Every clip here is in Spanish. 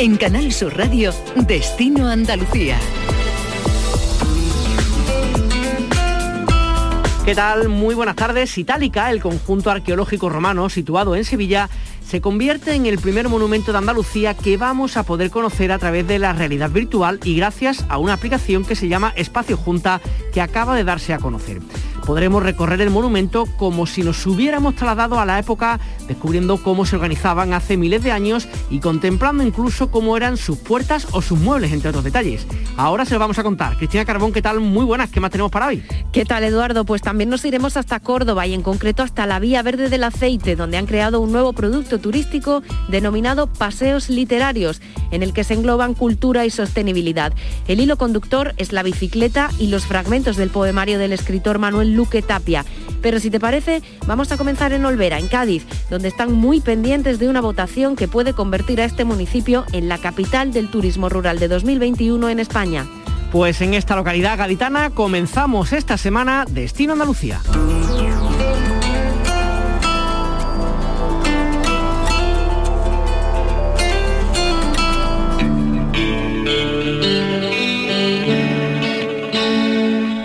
En Canal Sur Radio, Destino Andalucía. ¿Qué tal? Muy buenas tardes. Itálica, el conjunto arqueológico romano situado en Sevilla, se convierte en el primer monumento de Andalucía que vamos a poder conocer a través de la realidad virtual y gracias a una aplicación que se llama Espacio Junta que acaba de darse a conocer podremos recorrer el monumento como si nos hubiéramos trasladado a la época, descubriendo cómo se organizaban hace miles de años y contemplando incluso cómo eran sus puertas o sus muebles, entre otros detalles. Ahora se lo vamos a contar. Cristina Carbón, ¿qué tal? Muy buenas, ¿qué más tenemos para hoy? ¿Qué tal, Eduardo? Pues también nos iremos hasta Córdoba y en concreto hasta la Vía Verde del Aceite, donde han creado un nuevo producto turístico denominado Paseos Literarios, en el que se engloban cultura y sostenibilidad. El hilo conductor es la bicicleta y los fragmentos del poemario del escritor Manuel Luque Tapia. Pero si te parece, vamos a comenzar en Olvera, en Cádiz, donde están muy pendientes de una votación que puede convertir a este municipio en la capital del turismo rural de 2021 en España. Pues en esta localidad gaditana comenzamos esta semana Destino Andalucía.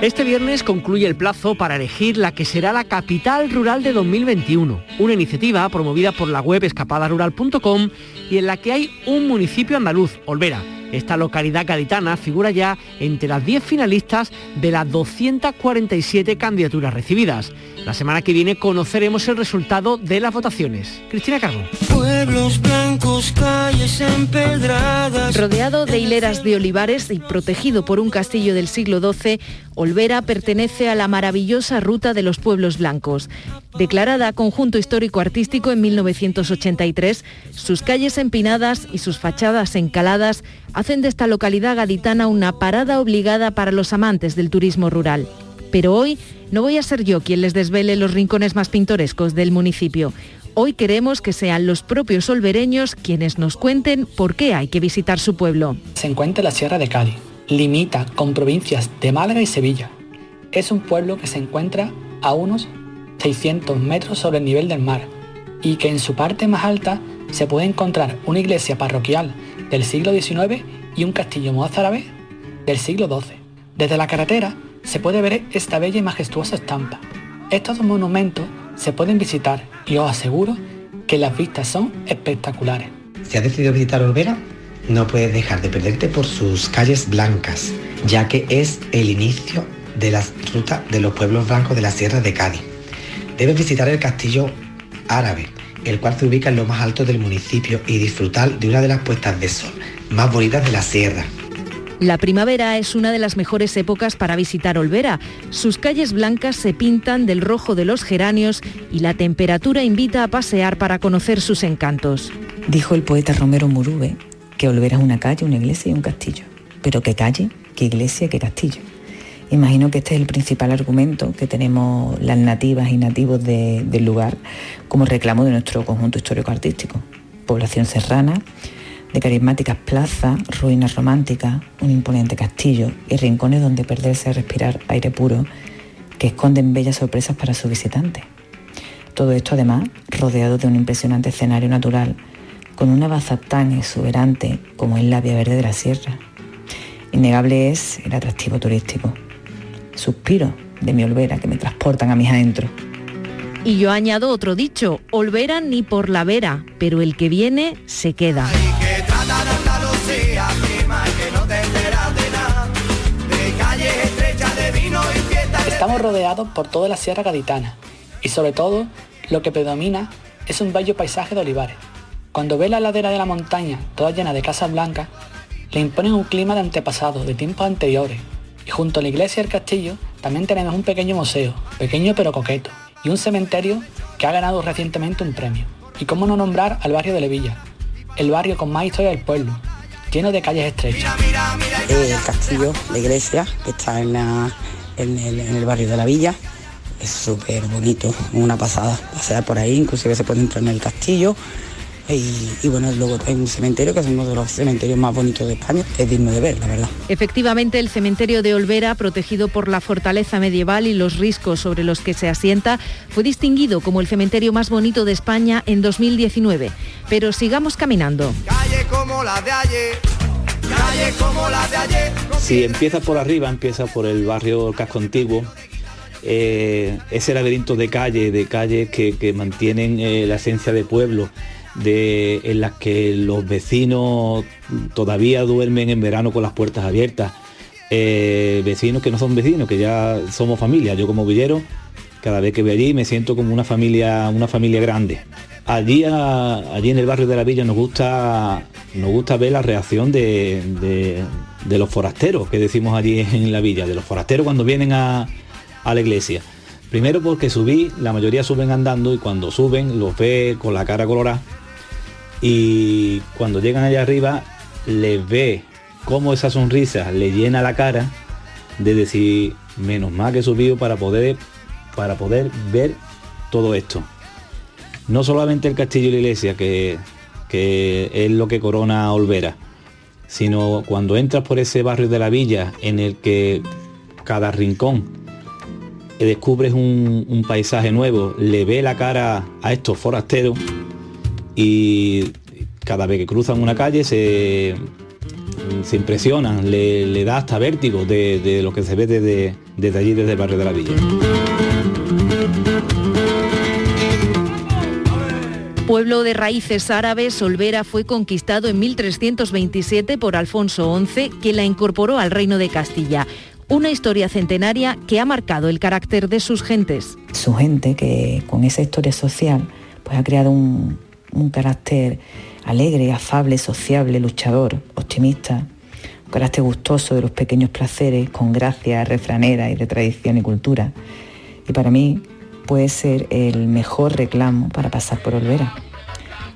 Este viernes concluye el plazo para elegir la que será la capital rural de 2021, una iniciativa promovida por la web escapadarural.com y en la que hay un municipio andaluz, Olvera. Esta localidad gaditana figura ya entre las 10 finalistas de las 247 candidaturas recibidas. La semana que viene conoceremos el resultado de las votaciones. Cristina Carlos. Pueblos blancos, calles empedradas. Rodeado de hileras de olivares y protegido por un castillo del siglo XII, Olvera pertenece a la maravillosa Ruta de los Pueblos Blancos. Declarada Conjunto Histórico Artístico en 1983, sus calles empinadas y sus fachadas encaladas hacen de esta localidad gaditana una parada obligada para los amantes del turismo rural. Pero hoy no voy a ser yo quien les desvele los rincones más pintorescos del municipio. Hoy queremos que sean los propios olvereños quienes nos cuenten por qué hay que visitar su pueblo. Se encuentra en la Sierra de Cádiz. Limita con provincias de Málaga y Sevilla. Es un pueblo que se encuentra a unos 600 metros sobre el nivel del mar y que en su parte más alta se puede encontrar una iglesia parroquial del siglo XIX y un castillo mozárabe del siglo XII. Desde la carretera se puede ver esta bella y majestuosa estampa. Estos dos monumentos se pueden visitar y os aseguro que las vistas son espectaculares. Si has decidido visitar Olvera, no puedes dejar de perderte por sus calles blancas, ya que es el inicio de la ruta de los pueblos blancos de la Sierra de Cádiz. Debes visitar el castillo árabe, el cual se ubica en lo más alto del municipio y disfrutar de una de las puestas de sol más bonitas de la sierra. La primavera es una de las mejores épocas para visitar Olvera. Sus calles blancas se pintan del rojo de los geranios y la temperatura invita a pasear para conocer sus encantos. Dijo el poeta Romero Murube que Olvera una calle, una iglesia y un castillo. Pero qué calle, qué iglesia, qué castillo. Imagino que este es el principal argumento que tenemos las nativas y nativos del lugar como reclamo de nuestro conjunto histórico-artístico. Población serrana, de carismáticas plazas, ruinas románticas, un imponente castillo y rincones donde perderse a respirar aire puro que esconden bellas sorpresas para sus visitantes. Todo esto además rodeado de un impresionante escenario natural con una baza tan exuberante como es la Vía Verde de la Sierra. Innegable es el atractivo turístico. Suspiro de mi olvera que me transportan a mis adentros. Y yo añado otro dicho, olvera ni por la vera, pero el que viene se queda. Estamos rodeados por toda la Sierra Gaditana y sobre todo lo que predomina es un bello paisaje de olivares. Cuando ve la ladera de la montaña toda llena de casas blancas, le imponen un clima de antepasado, de tiempos anteriores. Y junto a la iglesia y el castillo también tenemos un pequeño museo, pequeño pero coqueto, y un cementerio que ha ganado recientemente un premio. Y cómo no nombrar al barrio de Levilla, el barrio con más historia del pueblo, lleno de calles estrechas. El castillo, la iglesia, que está en, el, barrio de la villa, es súper bonito, una pasada pasear por ahí, inclusive se puede entrar en el castillo Y, bueno, luego hay un cementerio que es uno de los cementerios más bonitos de España, es digno de ver, la verdad. Efectivamente, el cementerio de Olvera, protegido por la fortaleza medieval y los riscos sobre los que se asienta, fue distinguido como el cementerio más bonito de España en 2019. Pero sigamos caminando. Calle como la de ayer. Calle como la de ayer. Si empieza por arriba, empieza por el barrio Casco Antiguo, eh, ese laberinto de calle, de calles que, mantienen eh, la esencia de pueblo, de, en las que los vecinos todavía duermen en verano con las puertas abiertas, eh, vecinos que no son vecinos, que ya somos familia. Yo como villero, cada vez que voy allí me siento como una familia, una familia grande. Allí, allí en el barrio de la villa nos gusta, nos gusta ver la reacción de, de los forasteros que decimos allí en la villa, de los forasteros cuando vienen a, a la iglesia. Primero porque subí, la mayoría suben andando y cuando suben los ve con la cara colorada y cuando llegan allá arriba les ve cómo esa sonrisa le llena la cara de decir menos mal que he subido para poder para poder ver todo esto. No solamente el castillo y la iglesia que, que es lo que corona Olvera, sino cuando entras por ese barrio de la villa en el que cada rincón descubres un, paisaje nuevo, le ve la cara a estos forasteros y cada vez que cruzan una calle se, se impresionan, le, da hasta vértigo de, lo que se ve desde, desde allí, desde el barrio de la villa. Pueblo de raíces árabes, Olvera fue conquistado en 1327 por Alfonso XI, que la incorporó al reino de Castilla una historia centenaria que ha marcado el carácter de sus gentes. Su gente que con esa historia social pues ha creado un, carácter alegre, afable, sociable, luchador, optimista, un carácter gustoso de los pequeños placeres, con gracia refranera y de tradición y cultura. Y para mí puede ser el mejor reclamo para pasar por Olvera.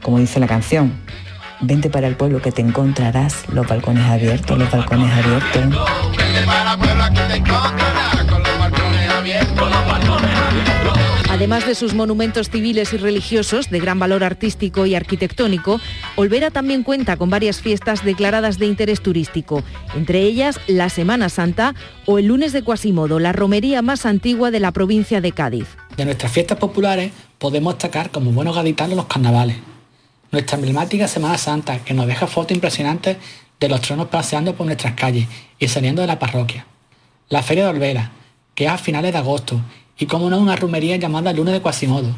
Como dice la canción, vente para el pueblo que te encontrarás los balcones abiertos, los balcones abiertos. Además de sus monumentos civiles y religiosos de gran valor artístico y arquitectónico, Olvera también cuenta con varias fiestas declaradas de interés turístico, entre ellas la Semana Santa o el lunes de Cuasimodo, la romería más antigua de la provincia de Cádiz. De nuestras fiestas populares podemos destacar como buenos gaditanos los carnavales, nuestra emblemática Semana Santa que nos deja fotos impresionantes de los tronos paseando por nuestras calles y saliendo de la parroquia. La Feria de Olvera, que es a finales de agosto, y como no una rumería llamada Lunes de Quasimodo,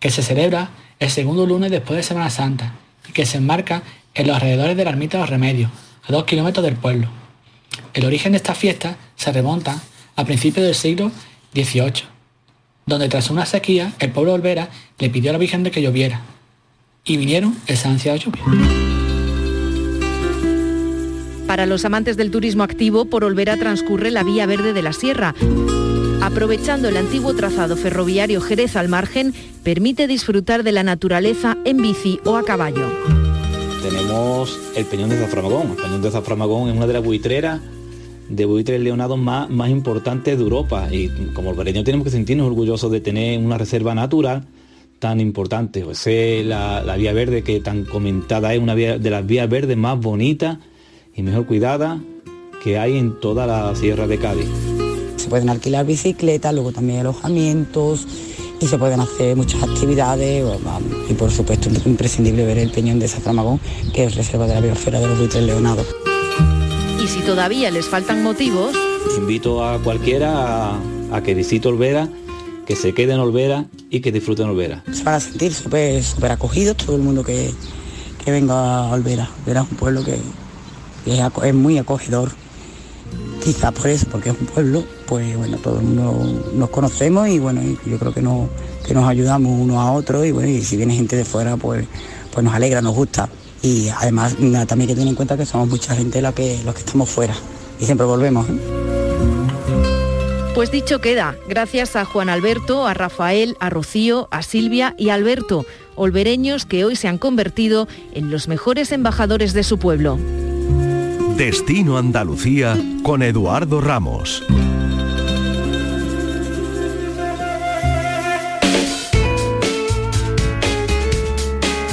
que se celebra el segundo lunes después de Semana Santa y que se enmarca en los alrededores de la ermita de los Remedios, a dos kilómetros del pueblo. El origen de esta fiesta se remonta a principios del siglo XVIII, donde tras una sequía el pueblo Olvera le pidió a la Virgen de que lloviera, y vinieron esa ansiada lluvia. Para los amantes del turismo activo, por Olvera transcurre la Vía Verde de la Sierra. Aprovechando el antiguo trazado ferroviario Jerez al margen, permite disfrutar de la naturaleza en bici o a caballo. Tenemos el Peñón de Zaframagón. El Peñón de Zaframagón es una de las buitreras de buitres leonados más, importantes de Europa y como olvereños tenemos que sentirnos orgullosos de tener una reserva natural tan importante. O sea, la, vía verde que tan comentada es una de las vías verdes más bonitas y mejor cuidada que hay en toda la Sierra de Cádiz. Se pueden alquilar bicicletas, luego también alojamientos y se pueden hacer muchas actividades y por supuesto es imprescindible ver el Peñón de Saframagón, que es reserva de la biosfera de los buitres leonados. Y si todavía les faltan motivos... Invito a cualquiera a, que visite Olvera, que se quede en Olvera y que disfruten Olvera. Se van a sentir súper acogidos todo el mundo que, que venga a Olvera. Olvera es un pueblo que, es, muy acogedor. Quizá por eso, porque es un pueblo, pues bueno, todo el mundo nos conocemos y bueno, yo creo que, no, que nos ayudamos unos a otros y bueno, y si viene gente de fuera, pues, pues nos alegra, nos gusta. Y además también hay que tener en cuenta que somos mucha gente la que, los que estamos fuera y siempre volvemos. ¿eh? Pues dicho queda, gracias a Juan Alberto, a Rafael, a Rocío, a Silvia y a Alberto, olvereños que hoy se han convertido en los mejores embajadores de su pueblo. Destino Andalucía con Eduardo Ramos.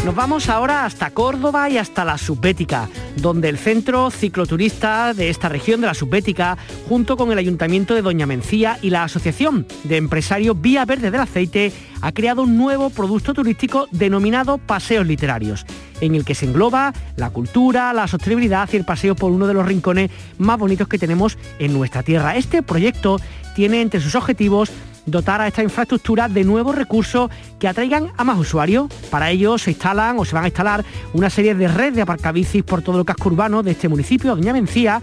Nos vamos ahora hasta Córdoba y hasta la Subbética, donde el centro cicloturista de esta región de la Subbética, junto con el Ayuntamiento de Doña Mencía y la Asociación de Empresarios Vía Verde del Aceite, ha creado un nuevo producto turístico denominado Paseos Literarios, en el que se engloba la cultura, la sostenibilidad y el paseo por uno de los rincones más bonitos que tenemos en nuestra tierra. Este proyecto tiene entre sus objetivos dotar a esta infraestructura de nuevos recursos que atraigan a más usuarios. Para ello se instalan o se van a instalar una serie de redes de aparcabicis por todo el casco urbano de este municipio, Doña Mencía,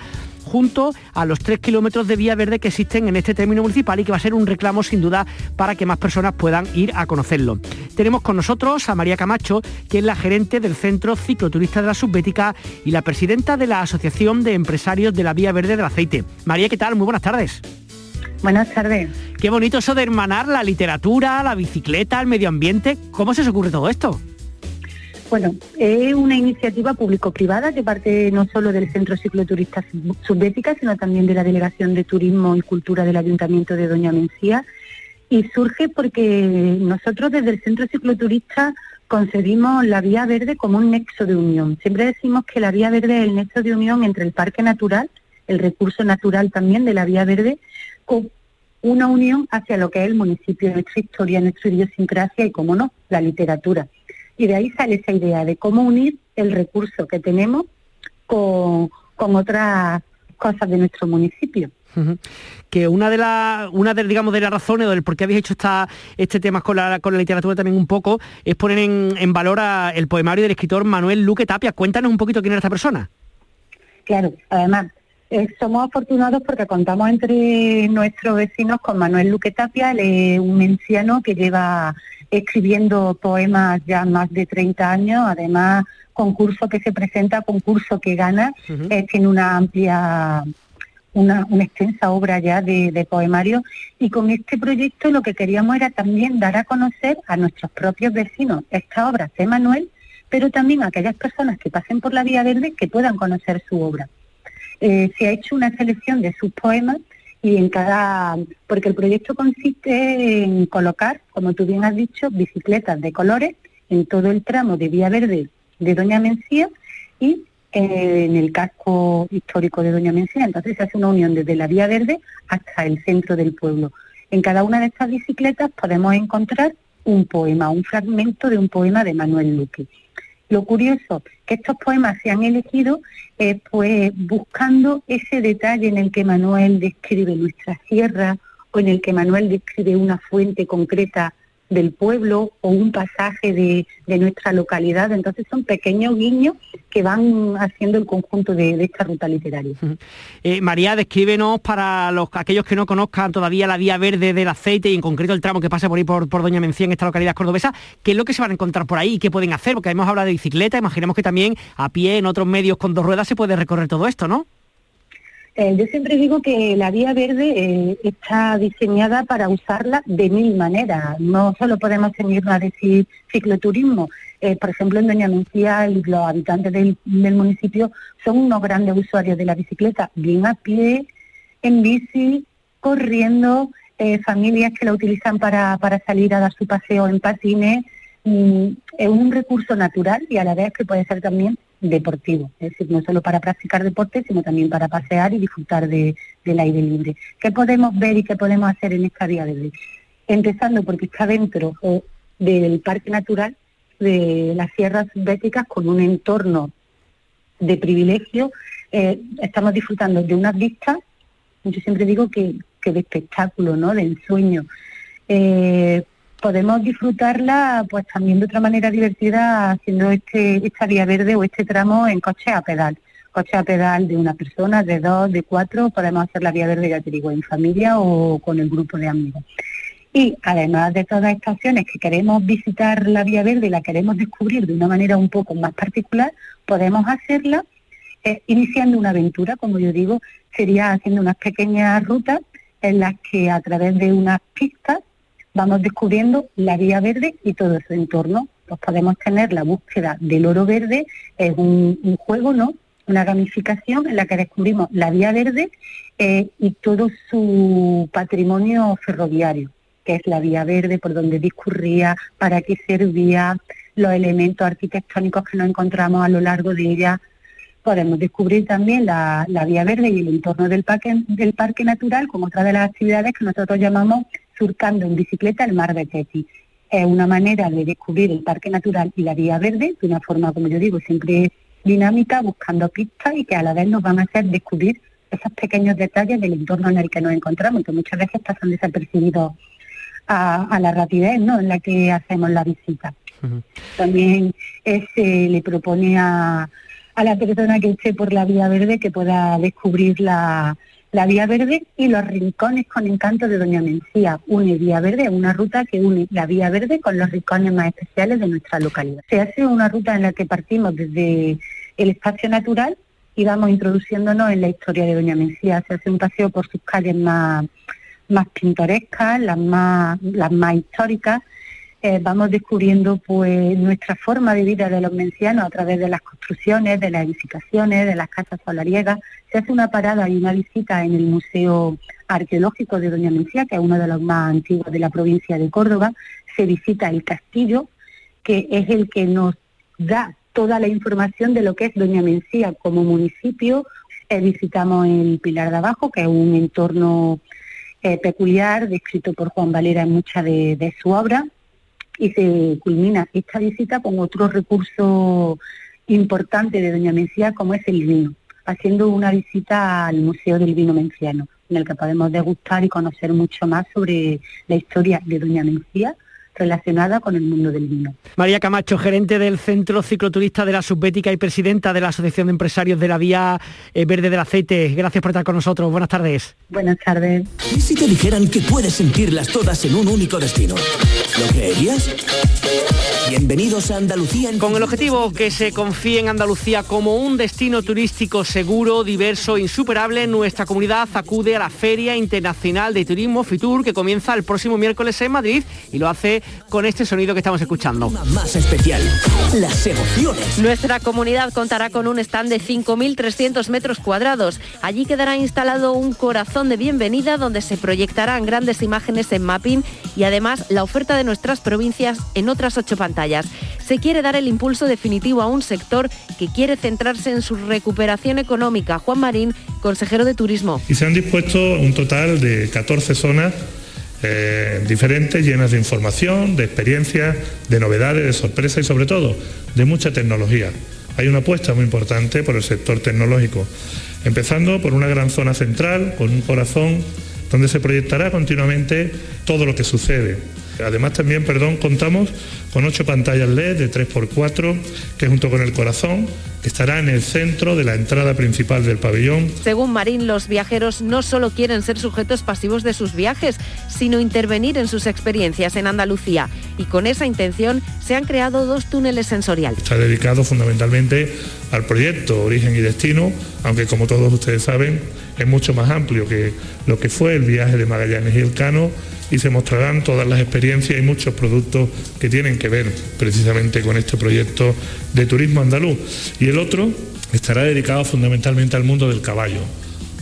junto a los tres kilómetros de vía verde que existen en este término municipal y que va a ser un reclamo sin duda para que más personas puedan ir a conocerlo. Tenemos con nosotros a María Camacho, que es la gerente del Centro Cicloturista de la Subbética y la presidenta de la Asociación de Empresarios de la Vía Verde del Aceite. María, ¿qué tal? Muy buenas tardes. Buenas tardes. Qué bonito eso de hermanar la literatura, la bicicleta, el medio ambiente. ¿Cómo se os ocurre todo esto? Bueno, es una iniciativa público-privada que parte no solo del Centro Cicloturista Subbética, sino también de la Delegación de Turismo y Cultura del Ayuntamiento de Doña Mencía. Y surge porque nosotros desde el Centro Cicloturista concebimos la vía verde como un nexo de unión. Siempre decimos que la vía verde es el nexo de unión entre el parque natural, el recurso natural también de la vía verde, con una unión hacia lo que es el municipio, nuestra historia, nuestra idiosincrasia y, como no, la literatura. Y de ahí sale esa idea de cómo unir el recurso que tenemos con, otras cosas de nuestro municipio. Que una de las, una de, digamos, de las razones del por qué habéis hecho esta, este tema con la, con la literatura también un poco, es poner en, en valor el poemario del escritor Manuel Luque Tapia. Cuéntanos un poquito quién era esta persona. Claro, además, eh, somos afortunados porque contamos entre nuestros vecinos con Manuel Luque Tapia, un menciano que lleva escribiendo poemas ya más de 30 años, además concurso que se presenta, concurso que gana, eh, tiene una amplia, una, extensa obra ya de, de, poemario. Y con este proyecto lo que queríamos era también dar a conocer a nuestros propios vecinos esta obra de Manuel, pero también a aquellas personas que pasen por la Vía Verde que puedan conocer su obra. Eh, se ha hecho una selección de sus poemas y en cada, porque el proyecto consiste en colocar, como tú bien has dicho, bicicletas de colores en todo el tramo de Vía Verde de Doña Mencía y eh, en el casco histórico de Doña Mencía. Entonces se hace una unión desde la Vía Verde hasta el centro del pueblo. En cada una de estas bicicletas podemos encontrar un poema, un fragmento de un poema de Manuel Luque. Lo curioso, que estos poemas se han elegido eh, pues buscando ese detalle en el que Manuel describe nuestra sierra o en el que Manuel describe una fuente concreta del pueblo o un pasaje de, nuestra localidad. Entonces son pequeños guiños que van haciendo el conjunto de, esta ruta literaria. Eh, María, descríbenos para los aquellos que no conozcan todavía la vía verde del aceite y en concreto el tramo que pasa por ahí por, Doña Mencía en esta localidad cordobesa, ¿qué es lo que se van a encontrar por ahí y qué pueden hacer? Porque hemos hablado de bicicleta, imaginemos que también a pie en otros medios con dos ruedas se puede recorrer todo esto, ¿no? Eh, yo siempre digo que la vía verde eh, está diseñada para usarla de mil maneras. No solo podemos ceñirnos a decir cicloturismo. Eh, por ejemplo, en Doña Mencía los habitantes del, municipio son unos grandes usuarios de la bicicleta, bien a pie, en bici, corriendo, familias que la utilizan para, para salir a dar su paseo en patines. Mm, es un recurso natural y a la vez que puede ser también deportivo, es decir, no solo para practicar deporte, sino también para pasear y disfrutar de, del aire libre. ¿Qué podemos ver y qué podemos hacer en esta vía verde? Empezando porque está dentro del Parque Natural de las Sierras Béticas con un entorno de privilegio. Eh, estamos disfrutando de unas vistas, yo siempre digo que, que de espectáculo, ¿no? de ensueño. Eh, podemos disfrutarla pues también de otra manera divertida haciendo este esta vía verde o este tramo en coche a pedal. Coche a pedal de una persona, de dos, de cuatro, podemos hacer la vía verde, ya te digo, en familia o con el grupo de amigos. Y además de todas estas acciones que queremos visitar la vía verde y la queremos descubrir de una manera un poco más particular, podemos hacerla eh, iniciando una aventura, como yo digo, sería haciendo unas pequeñas rutas en las que a través de unas pistas vamos descubriendo la vía verde y todo su entorno. Pues podemos tener la búsqueda del oro verde, es un, juego, ¿no? Una gamificación en la que descubrimos la vía verde eh, y todo su patrimonio ferroviario, que es la vía verde, por donde discurría, para qué servía, los elementos arquitectónicos que nos encontramos a lo largo de ella. Podemos descubrir también la, vía verde y el entorno del parque, del parque natural como otra de las actividades que nosotros llamamos surcando en bicicleta el mar de Teti. Es una manera de descubrir el parque natural y la vía verde de una forma, como yo digo, siempre dinámica, buscando pistas y que a la vez nos van a hacer descubrir esos pequeños detalles del entorno en el que nos encontramos, que muchas veces pasan desapercibidos a, la rapidez ¿no? en la que hacemos la visita. También se le propone a, a la persona que esté por la vía verde que pueda descubrir la, la Vía Verde y los rincones con encanto de Doña Mencía. Une Vía Verde, una ruta que une la Vía Verde con los rincones más especiales de nuestra localidad. Se hace una ruta en la que partimos desde el espacio natural y vamos introduciéndonos en la historia de Doña Mencía. Se hace un paseo por sus calles más, más pintorescas, las más, las más históricas. Eh, vamos descubriendo pues nuestra forma de vida de los mencianos a través de las construcciones, de las edificaciones, de las casas solariegas. Se hace una parada y una visita en el Museo Arqueológico de Doña Mencía, que es uno de los más antiguos de la provincia de Córdoba. Se visita el castillo, que es el que nos da toda la información de lo que es Doña Mencía como municipio. Eh, visitamos el Pilar de Abajo, que es un entorno eh, peculiar, descrito por Juan Valera en mucha de, su obra, y se culmina esta visita con otro recurso importante de Doña Mencía, como es el vino, haciendo una visita al Museo del Vino Menciano, en el que podemos degustar y conocer mucho más sobre la historia de Doña Mencía relacionada con el mundo del vino. María Camacho, gerente del Centro Cicloturista de la Subbética y presidenta de la Asociación de Empresarios de la Vía eh, Verde del Aceite. Gracias por estar con nosotros. Buenas tardes. Buenas tardes. ¿Y si te dijeran que puedes sentirlas todas en un único destino? ¿Lo creerías? Bienvenidos a Andalucía. Con el objetivo que se confíe en Andalucía como un destino turístico seguro, diverso, insuperable, nuestra comunidad acude a la Feria Internacional de Turismo Fitur que comienza el próximo miércoles en Madrid y lo hace con este sonido que estamos escuchando. Más especial, las emociones. Nuestra comunidad contará con un stand de 5.300 metros cuadrados. Allí quedará instalado un corazón de bienvenida donde se proyectarán grandes imágenes en mapping y además la oferta de nuestras provincias en otras ocho pantallas. Se quiere dar el impulso definitivo a un sector que quiere centrarse en su recuperación económica. Juan Marín, consejero de Turismo. Y se han dispuesto un total de 14 zonas eh, diferentes, llenas de información, de experiencias, de novedades, de sorpresas y sobre todo de mucha tecnología. Hay una apuesta muy importante por el sector tecnológico, empezando por una gran zona central con un corazón donde se proyectará continuamente todo lo que sucede Además también, perdón, contamos con ocho pantallas LED de 3x4 que junto con el corazón estará en el centro de la entrada principal del pabellón. Según Marín, los viajeros no solo quieren ser sujetos pasivos de sus viajes, sino intervenir en sus experiencias en Andalucía. Y con esa intención se han creado dos túneles sensoriales. Está dedicado fundamentalmente al proyecto Origen y Destino, aunque como todos ustedes saben es mucho más amplio que lo que fue el viaje de Magallanes y el Cano y se mostrarán todas las experiencias y muchos productos que tienen que ver precisamente con este proyecto de turismo andaluz. Y el otro estará dedicado fundamentalmente al mundo del caballo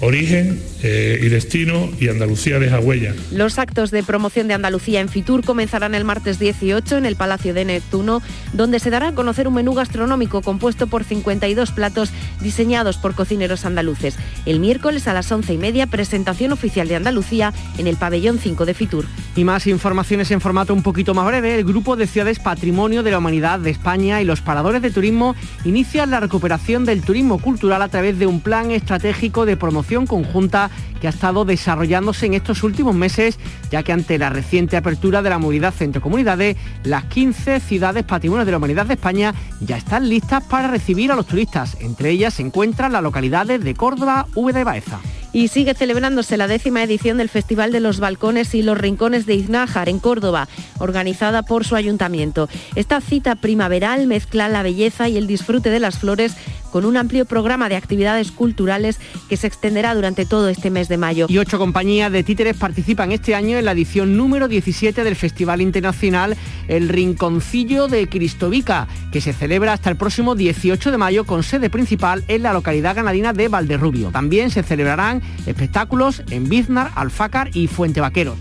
origen eh, y destino y Andalucía deja huella. Los actos de promoción de Andalucía en Fitur comenzarán el martes 18 en el Palacio de Neptuno, donde se dará a conocer un menú gastronómico compuesto por 52 platos diseñados por cocineros andaluces. El miércoles a las 11 y media, presentación oficial de Andalucía en el pabellón 5 de Fitur. Y más informaciones en formato un poquito más breve. El Grupo de Ciudades Patrimonio de la Humanidad de España y los paradores de turismo inician la recuperación del turismo cultural a través de un plan estratégico de promoción conjunta que ha estado desarrollándose en estos últimos meses, ya que ante la reciente apertura de la movilidad centro comunidades, las 15 ciudades patrimonio de la humanidad de España ya están listas para recibir a los turistas. Entre ellas se encuentran las localidades de Córdoba, Úbeda y Baeza y sigue celebrándose la décima edición del Festival de los Balcones y los Rincones de Iznájar en Córdoba, organizada por su ayuntamiento. Esta cita primaveral mezcla la belleza y el disfrute de las flores con un amplio programa de actividades culturales que se extenderá durante todo este mes de mayo. Y ocho compañías de títeres participan este año en la edición número 17 del Festival Internacional El Rinconcillo de Cristovica, que se celebra hasta el próximo 18 de mayo con sede principal en la localidad ganadina de Valderrubio. También se celebrarán espectáculos en Biznar, Alfácar y Fuente Vaqueros.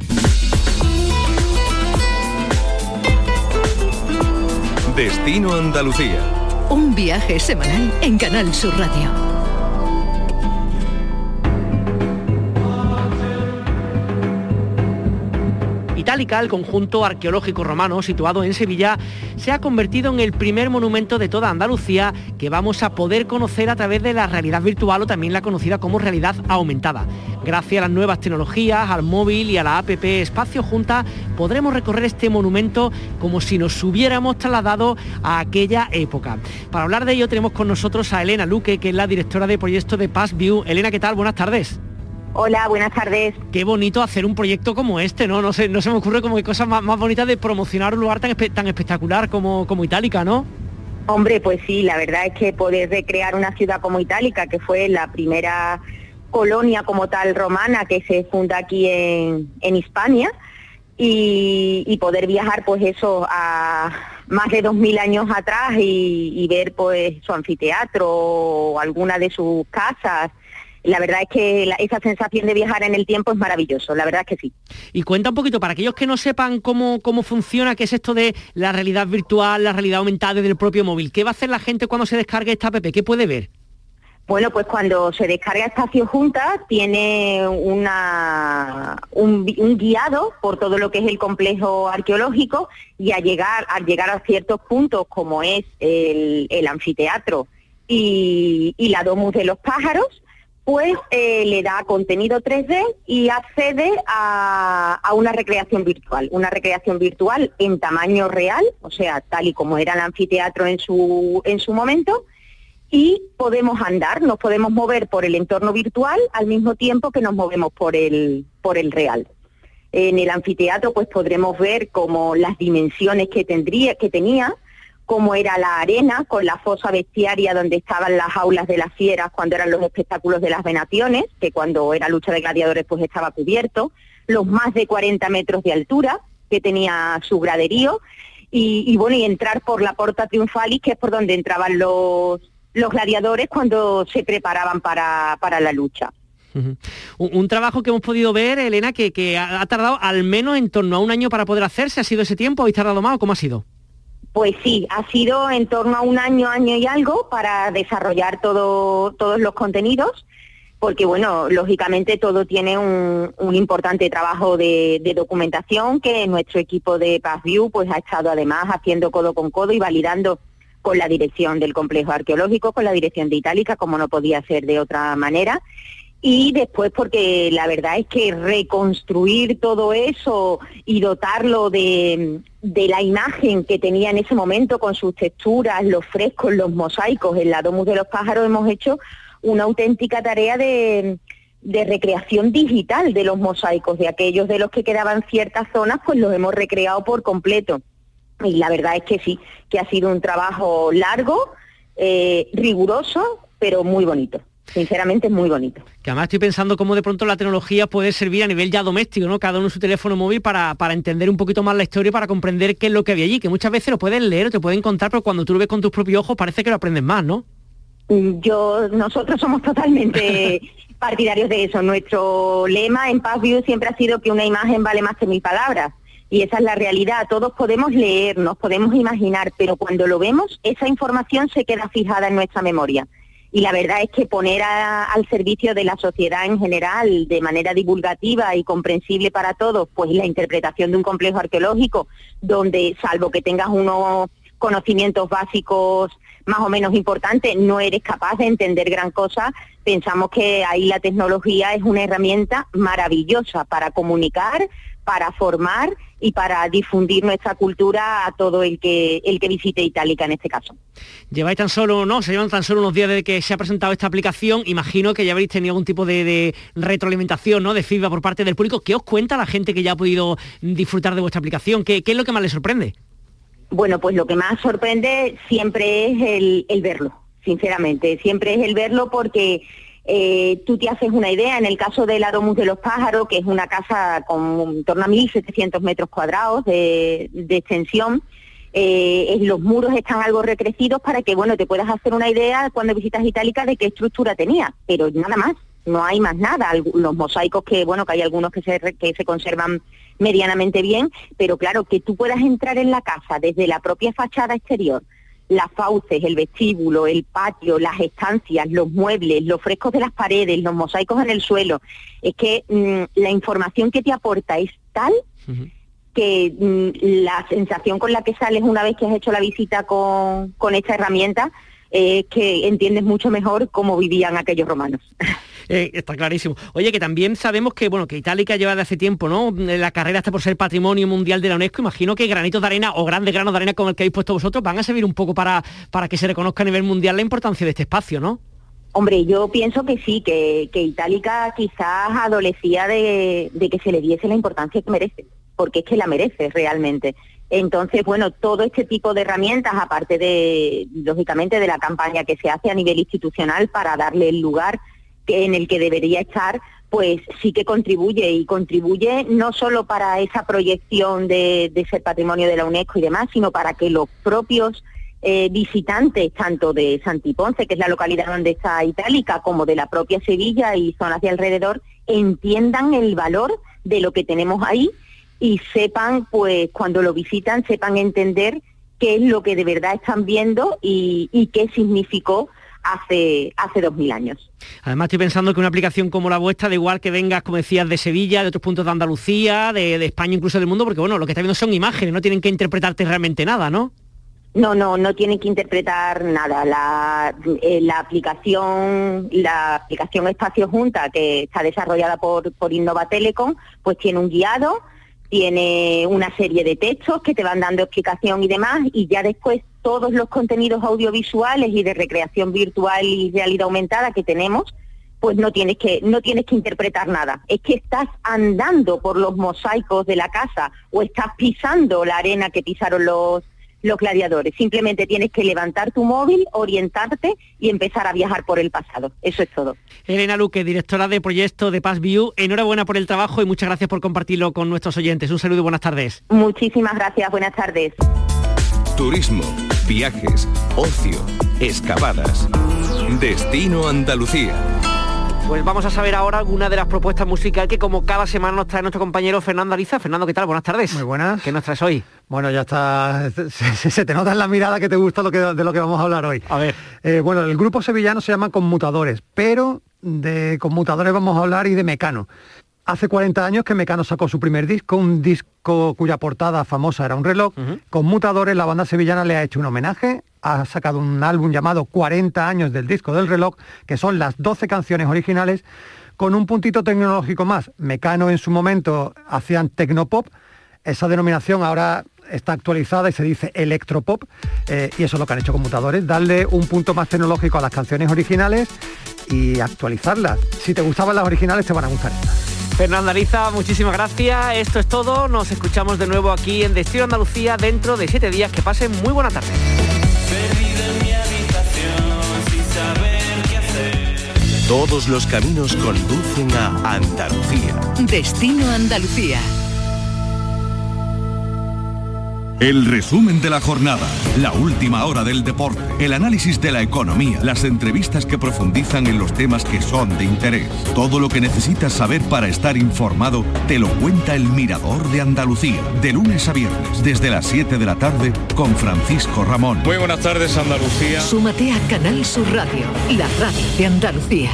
Destino Andalucía. Un viaje semanal en Canal Sur Radio. El conjunto arqueológico romano situado en Sevilla, se ha convertido en el primer monumento de toda Andalucía que vamos a poder conocer a través de la realidad virtual o también la conocida como realidad aumentada. Gracias a las nuevas tecnologías, al móvil y a la APP Espacio Junta, podremos recorrer este monumento como si nos hubiéramos trasladado a aquella época. Para hablar de ello tenemos con nosotros a Elena Luque, que es la directora de proyecto de Pass View. Elena, ¿qué tal? Buenas tardes. Hola, buenas tardes. Qué bonito hacer un proyecto como este, ¿no? No sé, no se me ocurre como que cosas más, más bonitas de promocionar un lugar tan, tan espectacular como, como Itálica, ¿no? Hombre, pues sí, la verdad es que poder recrear una ciudad como Itálica, que fue la primera colonia como tal romana que se funda aquí en, en Hispania, y, poder viajar pues eso a más de dos mil años atrás y, y ver pues su anfiteatro o alguna de sus casas la verdad es que esa sensación de viajar en el tiempo es maravilloso, la verdad es que sí. Y cuenta un poquito, para aquellos que no sepan cómo, cómo funciona, qué es esto de la realidad virtual, la realidad aumentada desde el propio móvil, ¿qué va a hacer la gente cuando se descargue esta app? ¿Qué puede ver? Bueno, pues cuando se descarga Espacio Junta tiene una, un, guiado por todo lo que es el complejo arqueológico y a llegar, al llegar a ciertos puntos como es el, anfiteatro y, y la domus de los pájaros, pues le da contenido 3D y accede a, una recreación virtual, una recreación virtual en tamaño real, o sea, tal y como era el anfiteatro en su, en su momento, y podemos andar, nos podemos mover por el entorno virtual al mismo tiempo que nos movemos por el, por el real. En el anfiteatro pues podremos ver como las dimensiones que tendría, que tenía, cómo era la arena, con la fosa bestiaria donde estaban las aulas de las fieras cuando eran los espectáculos de las venaciones, que cuando era lucha de gladiadores pues estaba cubierto, los más de 40 metros de altura que tenía su graderío, y, bueno, y entrar por la Porta Triunfalis, que es por donde entraban los, los gladiadores cuando se preparaban para, para la lucha. un, trabajo que hemos podido ver, Elena, que, que ha, tardado al menos en torno a un año para poder hacerse. ¿Ha sido ese tiempo? ¿Habéis tardado más o cómo ha sido? Pues sí, ha sido en torno a un año, año y algo para desarrollar todo, todos los contenidos, porque bueno, lógicamente todo tiene un, importante trabajo de, documentación que nuestro equipo de PassView pues ha estado además haciendo codo con codo y validando con la dirección del complejo arqueológico, con la dirección de Itálica, como no podía ser de otra manera. Y después porque la verdad es que reconstruir todo eso y dotarlo de, la imagen que tenía en ese momento con sus texturas, los frescos, los mosaicos, en la Domus de los Pájaros hemos hecho una auténtica tarea de, de recreación digital de los mosaicos, de aquellos de los que quedaban ciertas zonas, pues los hemos recreado por completo. Y la verdad es que sí, que ha sido un trabajo largo, eh, riguroso, pero muy bonito sinceramente es muy bonito. Que además estoy pensando cómo de pronto la tecnología puede servir a nivel ya doméstico, ¿no? Cada uno en su teléfono móvil para, para entender un poquito más la historia para comprender qué es lo que había allí, que muchas veces lo pueden leer te pueden contar, pero cuando tú lo ves con tus propios ojos parece que lo aprendes más, ¿no? Mm, yo, nosotros somos totalmente partidarios de eso. Nuestro lema en PassView siempre ha sido que una imagen vale más que mil palabras. Y esa es la realidad. Todos podemos leer, nos podemos imaginar, pero cuando lo vemos, esa información se queda fijada en nuestra memoria y la verdad es que poner al servicio de la sociedad en general, de manera divulgativa y comprensible para todos, pues la interpretación de un complejo arqueológico, donde salvo que tengas unos conocimientos básicos más o menos importantes, no eres capaz de entender gran cosa, pensamos que ahí la tecnología es una herramienta maravillosa para comunicar, para formar y para difundir nuestra cultura a todo el que el que visite Itálica en este caso. Lleváis tan solo, no, se llevan tan solo unos días desde que se ha presentado esta aplicación. Imagino que ya habréis tenido algún tipo de, retroalimentación, ¿no? De feedback por parte del público. ¿Qué os cuenta la gente que ya ha podido disfrutar de vuestra aplicación? ¿Qué, es lo que más les sorprende? Bueno, pues lo que más sorprende siempre es el, el verlo, sinceramente. Siempre es el verlo porque eh, tú te haces una idea, en el caso de la Domus de los Pájaros, que es una casa con en torno a 1.700 metros cuadrados de, extensión, eh, los muros están algo recrecidos para que bueno te puedas hacer una idea cuando visitas Itálica de qué estructura tenía, pero nada más, no hay más nada. Los mosaicos que bueno que hay algunos que se, que se conservan medianamente bien, pero claro, que tú puedas entrar en la casa desde la propia fachada exterior, las fauces, el vestíbulo, el patio, las estancias, los muebles, los frescos de las paredes, los mosaicos en el suelo, es que mm, la información que te aporta es tal que mm, la sensación con la que sales una vez que has hecho la visita con, con esta herramienta es que entiendes mucho mejor cómo vivían aquellos romanos. Eh, está clarísimo. Oye, que también sabemos que, bueno, que Itálica lleva de hace tiempo, ¿no? La carrera está por ser patrimonio mundial de la UNESCO. Imagino que granitos de arena o grandes granos de arena como el que habéis puesto vosotros van a servir un poco para, para que se reconozca a nivel mundial la importancia de este espacio, ¿no? Hombre, yo pienso que sí, que, que Itálica quizás adolecía de, de que se le diese la importancia que merece, porque es que la merece realmente. Entonces, bueno, todo este tipo de herramientas, aparte de, lógicamente, de la campaña que se hace a nivel institucional para darle el lugar en el que debería estar, pues sí que contribuye y contribuye no solo para esa proyección de, ser patrimonio de la UNESCO y demás, sino para que los propios eh, visitantes, tanto de Santiponce, que es la localidad donde está Itálica, como de la propia Sevilla y zonas de alrededor, entiendan el valor de lo que tenemos ahí y sepan, pues cuando lo visitan, sepan entender qué es lo que de verdad están viendo y qué significó hace, hace 2000 años. Además estoy pensando que una aplicación como la vuestra, de igual que vengas, como decías, de Sevilla, de otros puntos de Andalucía, de, España, incluso del mundo, porque bueno, lo que está viendo son imágenes, no tienen que interpretarte realmente nada, ¿no? No, no, no tienen que interpretar nada. La, eh, la aplicación, la aplicación Espacio Junta, que está desarrollada por, por Innova Telecom, pues tiene un guiado, tiene una serie de textos que te van dando explicación y demás, y ya después todos los contenidos audiovisuales y de recreación virtual y realidad aumentada que tenemos, pues no tienes que no tienes que interpretar nada. Es que estás andando por los mosaicos de la casa o estás pisando la arena que pisaron los los gladiadores. Simplemente tienes que levantar tu móvil, orientarte y empezar a viajar por el pasado. Eso es todo. Elena Luque, directora de proyecto de Pass View, enhorabuena por el trabajo y muchas gracias por compartirlo con nuestros oyentes. Un saludo y buenas tardes. Muchísimas gracias, buenas tardes. Turismo, viajes, ocio, excavadas. Destino Andalucía. Pues vamos a saber ahora alguna de las propuestas musicales que como cada semana nos trae nuestro compañero Fernando Ariza. Fernando, ¿qué tal? Buenas tardes. Muy buenas. ¿Qué nos traes hoy? Bueno, ya está, se, te nota en la mirada que te gusta lo que, de lo que vamos a hablar hoy. A ver. Eh, bueno, el grupo sevillano se llama Conmutadores, pero de conmutadores vamos a hablar y de Mecano. Hace 40 años que Mecano sacó su primer disco, un disco cuya portada famosa era un reloj. Con Mutadores la banda sevillana le ha hecho un homenaje, ha sacado un álbum llamado 40 años del disco del reloj, que son las 12 canciones originales, con un puntito tecnológico más. Mecano en su momento hacían tecnopop, esa denominación ahora está actualizada y se dice electropop, eh, y eso es lo que han hecho con Mutadores, darle un punto más tecnológico a las canciones originales y actualizarlas. Si te gustaban las originales, te van a gustar estas. Fernanda Ariza, muchísimas gracias. Esto es todo. Nos escuchamos de nuevo aquí en Destino Andalucía dentro de siete días. Que pasen muy buena tarde. Todos los caminos conducen a Andalucía. Destino Andalucía. El resumen de la jornada, la última hora del deporte, el análisis de la economía, las entrevistas que profundizan en los temas que son de interés. Todo lo que necesitas saber para estar informado te lo cuenta el Mirador de Andalucía, de lunes a viernes, desde las 7 de la tarde con Francisco Ramón. Muy buenas tardes Andalucía. Súmate a Canal Sur Radio, la radio de Andalucía.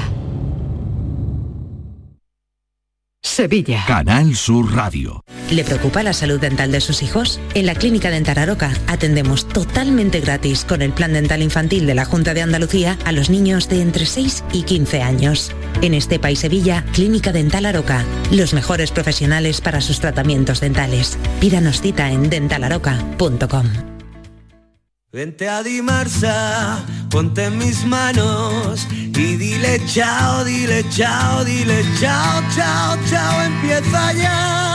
Sevilla. Canal Sur Radio. ¿Le preocupa la salud dental de sus hijos? En la Clínica Dental Aroca atendemos totalmente gratis con el Plan Dental Infantil de la Junta de Andalucía a los niños de entre 6 y 15 años. En este país Sevilla, Clínica Dental Aroca, los mejores profesionales para sus tratamientos dentales. Pídanos cita en dentalaroca.com. Vente a Dimarsa, ponte mis manos y dile chao, dile chao, dile chao, chao, chao, empieza ya.